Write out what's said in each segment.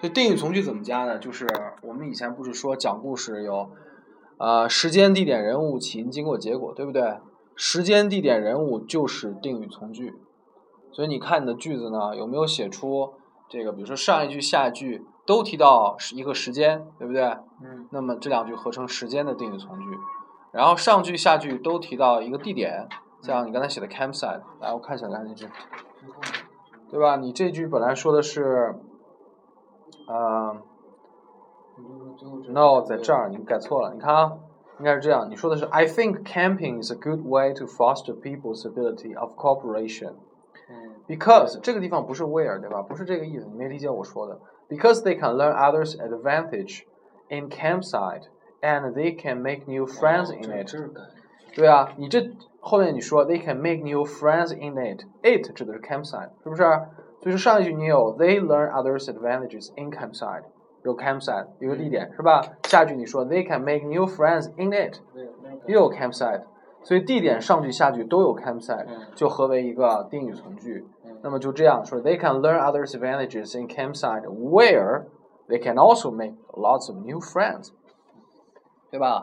所以定语从句怎么加呢？就是我们以前不是说讲故事有，呃，时间、地点、人物、起因、经过、结果，对不对？时间、地点、人物就是定语从句。所以你看你的句子呢，有没有写出这个？比如说上一句、下一句都提到一个时间，对不对？嗯。那么这两句合成时间的定语从句。然后上句、下句都提到一个地点，像你刚才写的 campsite，来我看一下刚才那句，对吧？你这句本来说的是。呃，no，在这儿你改错了。你看啊，应该是这样。你说的是 I think camping is a good way to foster people's ability of cooperation. Because 这个地方不是 where 对吧？不是这个意思，你没理解我说的。Because they can learn others' advantage in campsite and they can make new friends in it. 对啊，你这后面你说 they can make new friends in it. It 指的是 campsite，是不是？ 所以说上一句你有 they learn others' advantages in campsite，有 campsite 有个地点是吧？下句你说 they can make new friends in it，又有 campsite，所以地点上句下句都有 campsite，就合为一个定语从句。那么就这样说 they can learn others' advantages in campsite where they can also make lots of new friends，对吧？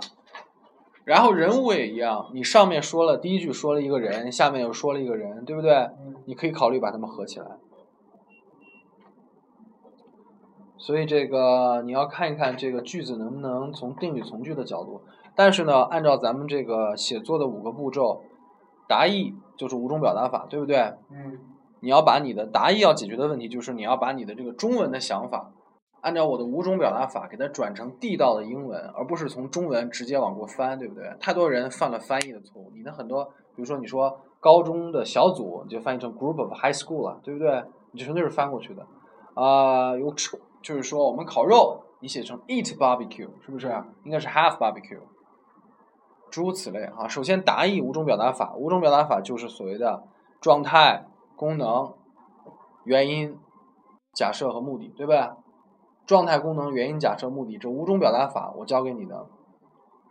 然后人物也一样，你上面说了第一句说了一个人，下面又说了一个人，对不对？你可以考虑把它们合起来。所以这个你要看一看这个句子能不能从定语从句的角度，但是呢，按照咱们这个写作的五个步骤，答意就是五种表达法，对不对？嗯。你要把你的答意要解决的问题，就是你要把你的这个中文的想法，按照我的五种表达法给它转成地道的英文，而不是从中文直接往过翻，对不对？太多人犯了翻译的错误。你的很多，比如说你说高中的小组，你就翻译成 group of high school 了，对不对？你就纯粹是翻过去的。啊，有吃。就是说，我们烤肉，你写成 eat barbecue，是不是？应该是 have barbecue，诸如此类啊。首先，答意五种表达法，五种表达法就是所谓的状态、功能、原因、假设和目的，对吧？状态、功能、原因、假设、目的这五种表达法，我教给你的，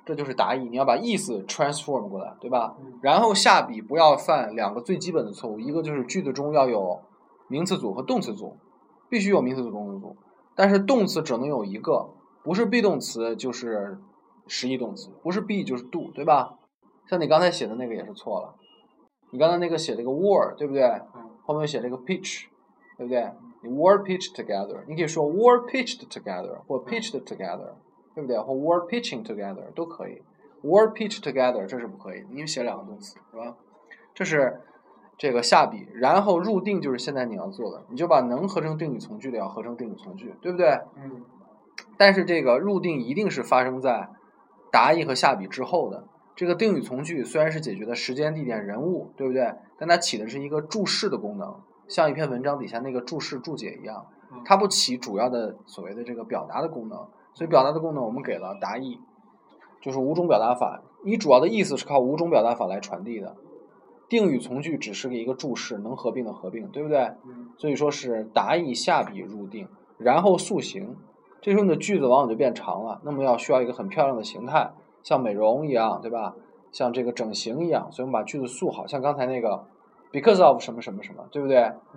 这就是答意。你要把意思 transform 过来，对吧？然后下笔不要犯两个最基本的错误，一个就是句子中要有名词组和动词组，必须有名词组、动词组。但是动词只能有一个，不是 be 动词就是实义动词，不是 be 就是 do，对吧？像你刚才写的那个也是错了，你刚才那个写了一个 were，对不对？后面写了一个 pitch，对不对？你 were pitched together，你可以说 were pitched together 或 pitched together，对不对？或 were pitching together 都可以，were pitched together 这是不可以，你写两个动词是吧？这是。这个下笔，然后入定就是现在你要做的，你就把能合成定语从句的要合成定语从句，对不对？嗯。但是这个入定一定是发生在答意和下笔之后的。这个定语从句虽然是解决的时间、地点、人物，对不对？但它起的是一个注释的功能，像一篇文章底下那个注释注解一样，它不起主要的所谓的这个表达的功能。所以表达的功能我们给了答意，就是五种表达法，你主要的意思是靠五种表达法来传递的。定语从句只是个一个注释，能合并的合并，对不对？所以说是答意下笔入定，然后塑形，这时候你的句子往往就变长了。那么要需要一个很漂亮的形态，像美容一样，对吧？像这个整形一样，所以我们把句子塑好，像刚才那个 because of 什么什么什么，对不对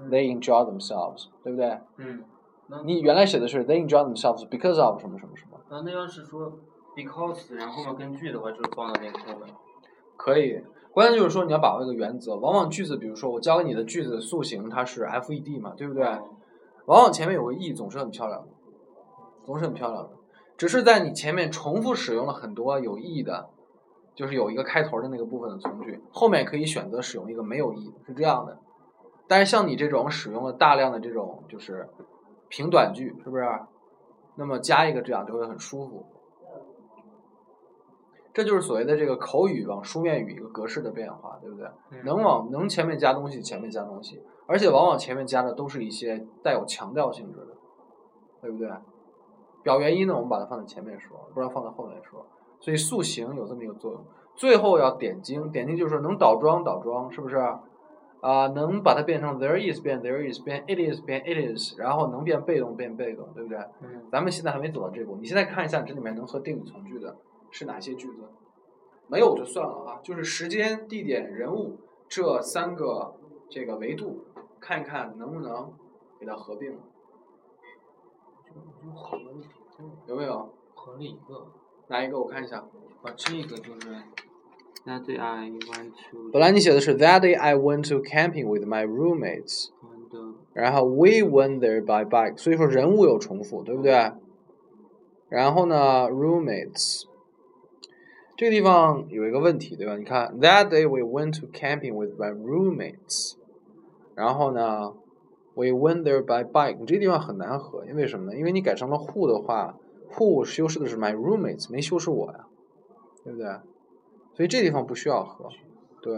？They enjoy themselves，对不对？嗯。你原来写的是 they enjoy themselves because of 什么什么什么。那那要是说 because，然后面跟句的话，就是放到那个后面。可以。关键就是说，你要把握一个原则。往往句子，比如说我教给你的句子的塑形，它是 F E D 嘛，对不对？往往前面有个 E，总是很漂亮的，总是很漂亮的。只是在你前面重复使用了很多有意义的，就是有一个开头的那个部分的从句，后面可以选择使用一个没有意义是这样的。但是像你这种使用了大量的这种就是平短句，是不是？那么加一个这样就会很舒服。这就是所谓的这个口语往书面语一个格式的变化，对不对？能往能前面加东西，前面加东西，而且往往前面加的都是一些带有强调性质的，对不对？表原因呢，我们把它放在前面说，不然放在后面说。所以塑形有这么一个作用。最后要点睛，点睛就是说能倒装倒装，是不是？啊，能把它变成 there is 变 there is 变 it is 变 it is，然后能变被动变被动，对不对？嗯。咱们现在还没走到这步，你现在看一下这里面能和定语从句的。是哪些句子？没有就算了啊，就是时间、地点、人物这三个这个维度，看一看能不能给它合并。有没有？合了一个，哪一个？我看一下。把这个就是 that day I went to 本来你写的是 That day I went to camping with my roommates，然后 We went there by bike，所以说人物有重复，对不对？然后呢，roommates，这个地方有一个问题，对吧？你看，That day we went to camping with my roommates，然后呢，We went there by bike，这个地方很难合，因为什么呢？因为你改成了 who 的话，who 修饰的是 my roommates，没修饰我呀，对不对？所以这地方不需要合，对。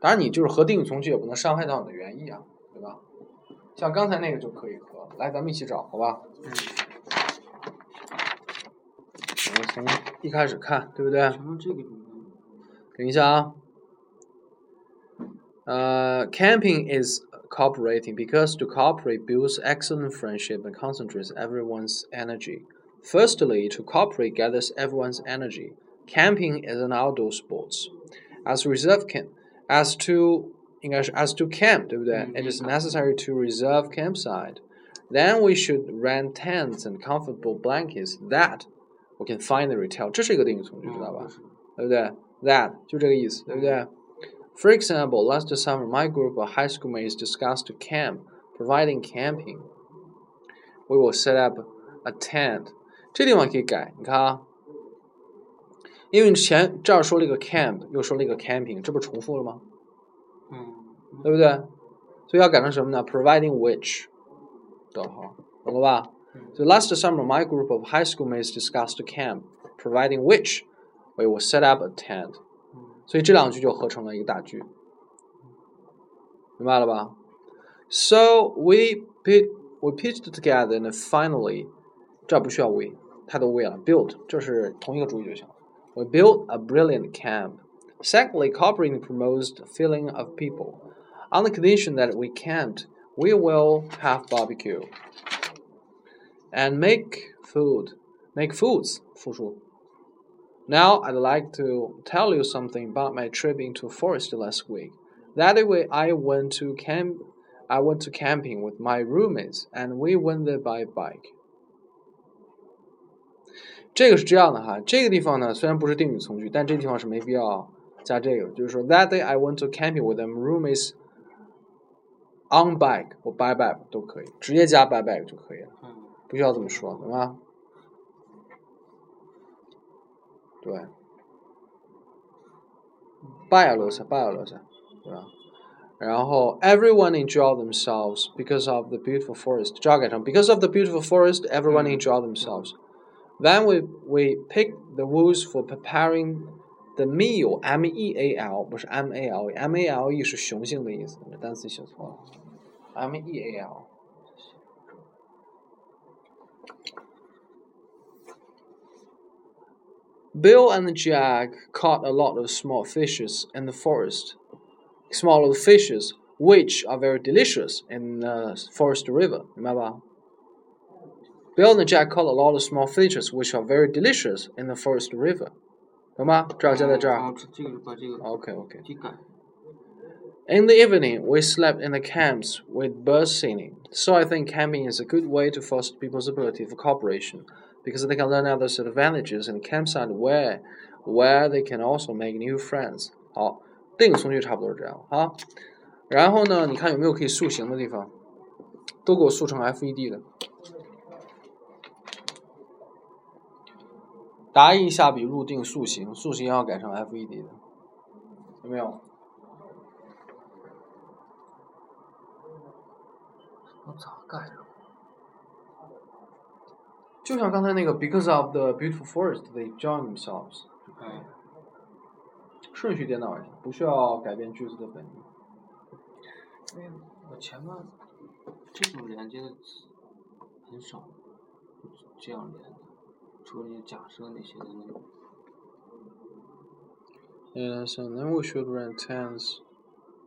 当然，你就是合定语从句也不能伤害到你的原意啊，对吧？像刚才那个就可以合，来，咱们一起找，好吧？嗯我们从一开始看，对不对？什么这个中间等一下啊。呃、c a m p i n g is cooperating because to cooperate builds excellent friendship and concentrates everyone's energy. Firstly, to cooperate gathers everyone's energy. Camping is an outdoor sport. As reserve camp, as to 应该是 as to camp，对不对、嗯 It is necessary to reserve campsite. Then we should rent tents and comfortable blankets that we can find and retail. 这是一个定语从句，知道吧？对不对？That 就这个意思，对不对？For example, last summer, my group of high school mates discussed to camp, providing camping. We will set up a tent. 这地方可以改，你看啊，因为前这儿说了一个 camp，又说了一个 camping，这不是重复了吗？嗯对不对？所以要改成什么呢？Providing which，逗号，懂了吧 ？So last summer, my group of high school mates discussed to camp, providing which we will set up a tent. 嗯所以这两句就合成了一个大句，明白了吧？So we pit we pitched together and finally，这儿不需要 we，太多 we 了，built 这是同一个主语就行了。We built a brilliant camp. Secondly, cooperating promotes the feeling of people. On the condition that we camped, we will have barbecue and make food, make foods 复数 now, I'd like to tell you something about my trip into forest last week. That way, I went to camp. I went to camping with my roommates, and we went there by bike. 这个是这样的哈，这个地方呢虽然不是定语从句，但这个地方是没必要加这个，就是说 That day I went to camping with them roommates on bike 或 by bike 都可以，直接加 by bike 就可以了，嗯 不需要这么说，懂吗？对，biology biology，对吧？然后 everyone enjoy themselves because of the beautiful forest，这要改成 because of the beautiful forest everyone 嗯 enjoy themselves。Then we we pick the woods for preparing the meal. M E A L 不是 M A L E，M A L E 是雄性的意思，这单词写错了。M E A L。 Bill and Jack caught a lot of small fishes in the forest. Small fishes, which are very delicious in the forest river. 明白吧？Bill and Jack caught a lot of small fishes, which are very delicious in the forest river. 懂吗？这儿加在这儿。啊这这个把这个 OK OK。给改 In the evening, we slept in the camps with birds singing. So I think camping is a good way to foster people's ability for cooperation Because they can learn others' advantages and campsite where where they can also make new friends. 好，定语从句差不多是这样啊。然后呢，你看有没有可以塑形的地方？都给我塑成 FED 的。答一下笔入定塑形，塑形要改成 FED 的，有没有？我咋改的？就像刚才那个 because of the beautiful forest they join themselves，哎，顺序颠倒一下，不需要改变句子的本意。因为我前面这种连接的词很少，这样连的，除了你假设那些的那种。 Yes, and then we should rent tents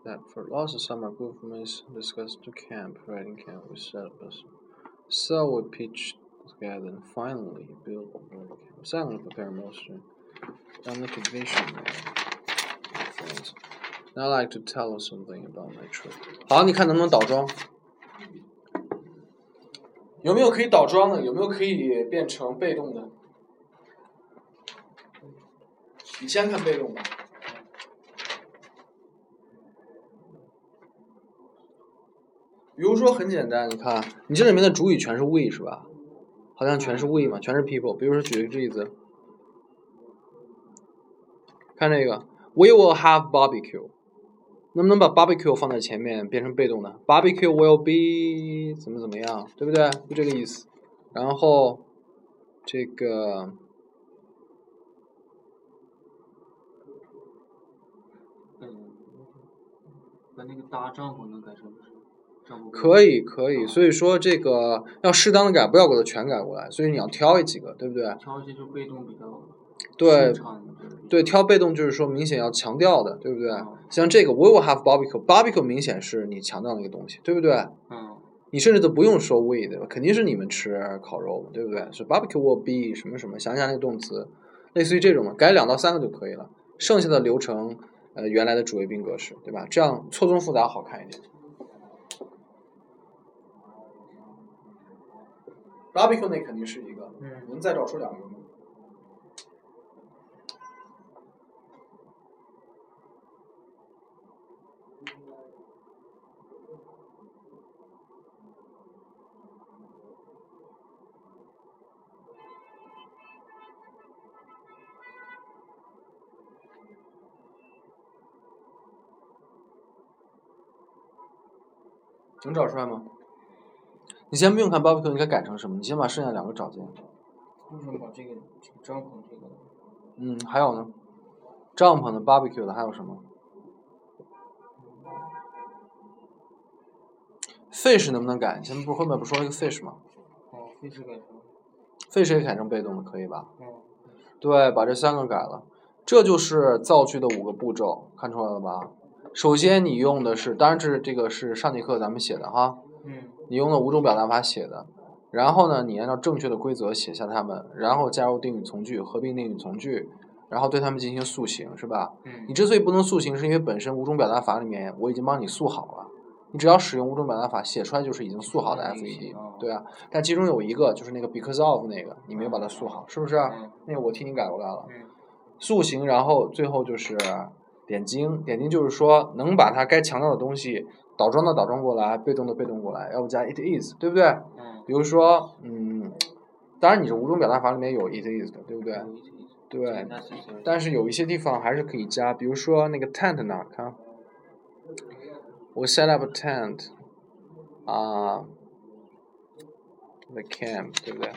that for last summer group mates discussed to camp, riding camp with settlers. So we pitched together and finally built a riding camp. Secondly, prepare motion on the condition that friends. Now I'd like to tell you something about my trip. 好，你看能不能倒装？有没有可以倒装的？有没有可以变成被动的？你先看被动吧。比如说很简单，你看，你这里面的主语全是 we 是吧？好像全是 we 嘛，全是 people。比如说举个例子，看这个，We will have barbecue。能不能把 barbecue 放在前面变成被动的？Barbecue will be 怎么怎么样，对不对？就这个意思。然后这个嗯，把那个搭帐篷能改成不是？帐篷可以可以，所以说这个要适当的改，不要给它全改过来。所以你要挑一几个，对不对？挑一些就被动比较对对，挑被动就是说明显要强调的，对不对？嗯像这个 We will have barbecue，barbecue 明显是你强调那个东西，对不对？嗯你甚至都不用说 we 对吧？肯定是你们吃烤肉，对不对？是 barbecue will be 什么什么，想一想那个动词，类似于这种的，改两到三个就可以了。剩下的流程，呃，原来的主谓宾格式，对吧？这样错综复杂好看一点。Barbecue 那肯定是一个，嗯能再找出两个吗？能找出来吗？你先不用看 barbecue 应该改成什么，你先把剩下两个找见。为什么把这个这个帐篷这个嗯，还有呢，帐篷的、barbecue 的还有什么？fish 能不能改？前面不是后面不是说了一个 fish 吗哦，非是改成？fish 也改成被动的，可以吧？嗯对，把这三个改了，这就是造句的五个步骤，看出来了吧？首先你用的是，当然这是这个是上节课咱们写的哈，嗯你用了五种表达法写的，然后呢，你按照正确的规则写下它们，然后加入定语从句、合并定语从句，然后对它们进行塑形，是吧？嗯你之所以不能塑形，是因为本身五种表达法里面我已经帮你塑好了，你只要使用五种表达法写出来就是已经塑好的嗯 FED，哦对啊。但其中有一个就是那个 because of 那个，你没有把它塑好，是不是？嗯那个我替你改过来了。嗯塑形，然后最后就是点睛，点睛就是说能把它该强调的东西倒装的倒装过来，被动的被动过来，要不加 it is，对不对？嗯，比如说，嗯，当然你这五种表达法里面有 it is 的，对不对？对，但是有一些地方还是可以加，比如说那个 tent 那儿，看，我 set up a tent，啊、the camp，对不对？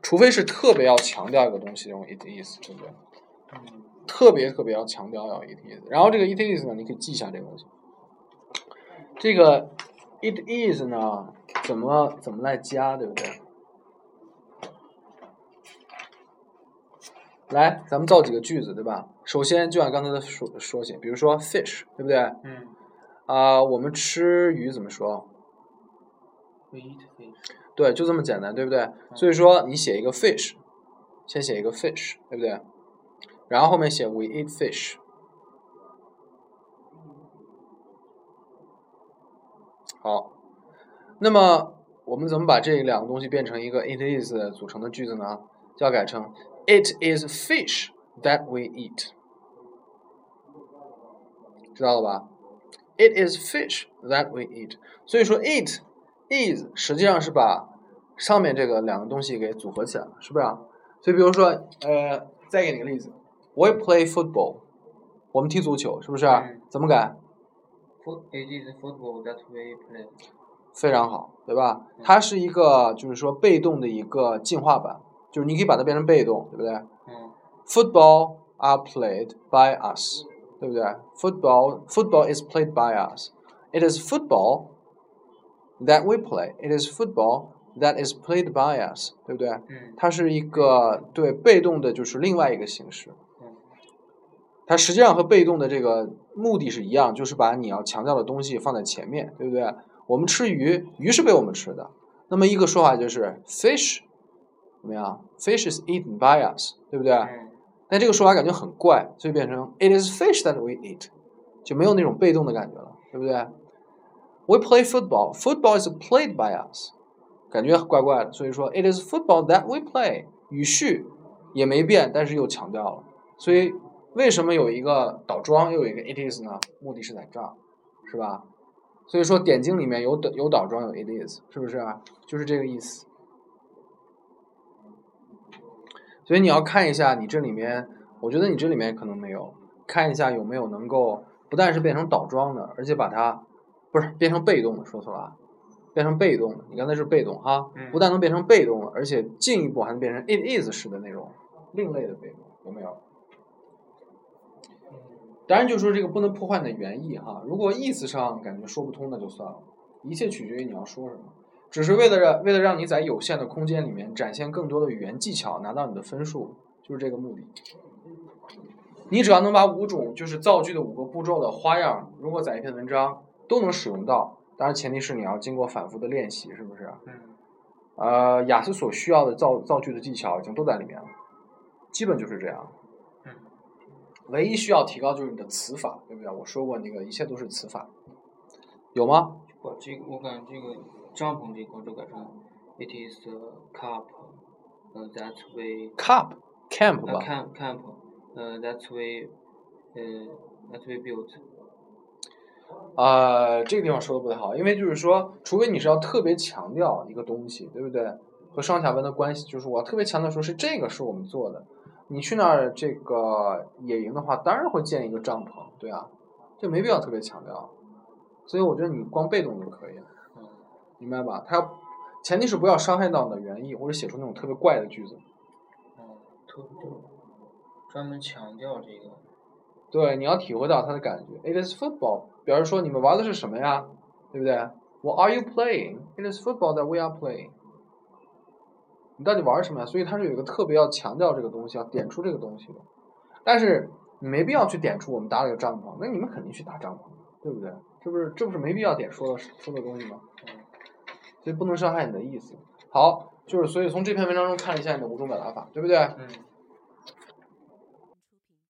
除非是特别要强调一个东西，用 it is，对不对？嗯特别特别要强调要 it is，然后这个 it is 呢，你可以记一下这个东西。这个 it is 呢，怎么怎么来加，对不对？来，咱们造几个句子，对吧？首先就按刚才的说说写，比如说 fish，对不对？嗯啊、我们吃鱼怎么说？，we eat fish 对，就这么简单，对不对？所以说你写一个 fish，先写一个 fish，对不对？然后后面写 we eat fish。好，那么我们怎么把这两个东西变成一个 it is 组成的句子呢？就要改成 it is fish that we eat，知道了吧？It is fish that we eat。所以说 it is 实际上是把上面这个两个东西给组合起来了，是不是啊？所以比如说，呃，再给你个例子，We play football，我们踢足球，是不是怎么改？非常好，对吧？它是一个就是说被动的一个进化版，就是你可以把它变成被动，对不对嗯？Football are played by us，对不对？Football football is played by us. It is football that we play. It is football that is played by us，对不对？嗯它是一个对被动的，就是另外一个形式。 嗯它实际上和被动的这个目的是一样，就是把你要强调的东西放在前面，对不对？我们吃鱼，鱼是被我们吃的。那么一个说法就是 fish 怎么样？Fish is eaten by us，对不对？嗯但这个说法感觉很怪，所以变成 It is fish that we eat，就没有那种被动的感觉了，对不对？We play football. Football is played by us. 感觉怪怪的。所以说，it is football that we play，语序也没变，但是又强调了。所以为什么有一个倒装又有一个 it is 呢？目的是在这儿，是吧？所以说点睛里面有倒有倒装有 it is，是不是啊？就是这个意思。所以你要看一下你这里面，我觉得你这里面可能没有，看一下有没有能够不但是变成倒装的，而且把它不是变成被动的，说错了啊，变成被动的。你刚才是被动哈，不但能变成被动的，而且进一步还能变成 it is 式的那种另类的被动，有没有？当然，就说这个不能破坏你的原意哈。如果意思上感觉说不通，那就算了。一切取决于你要说什么。只是为了让为了让你在有限的空间里面展现更多的语言技巧，拿到你的分数，就是这个目的。你只要能把五种就是造句的五个步骤的花样，如果在一篇文章都能使用到，当然前提是你要经过反复的练习，是不是？嗯。呃，雅思所需要的造造句的技巧已经都在里面了，基本就是这样。嗯。唯一需要提高就是你的词法，对不对？我说过那个一切都是词法，有吗？我这个我感觉这个。帐篷这块就改成，it is a cup，呃，that way。cup camp 吧。camp camp，呃，that way，呃，that way built。啊，这个地方说的不太好，因为就是说，除非你是要特别强调一个东西，对不对？和上下文的关系，就是我特别强调说是这个是我们做的。你去那儿这个野营的话，当然会建一个帐篷，对啊，就没必要特别强调。所以我觉得你光被动就可以了。明白吧？他要前提是不要伤害到你的原意，或者写出那种特别怪的句子。哦，特别专门强调这个。对，你要体会到他的感觉。It is football，表示说你们玩的是什么呀？对不对？What are you playing? It is football that we are playing。你到底玩什么呀？所以他是有一个特别要强调这个东西，要点出这个东西的。但是你没必要去点出我们搭了个帐篷，那你们肯定去搭帐篷，对不对？这不是这不是没必要点说的说的东西吗？所以不能伤害你的意思。好，就是所以从这篇文章中看一下你的五种表达法，对不对？嗯。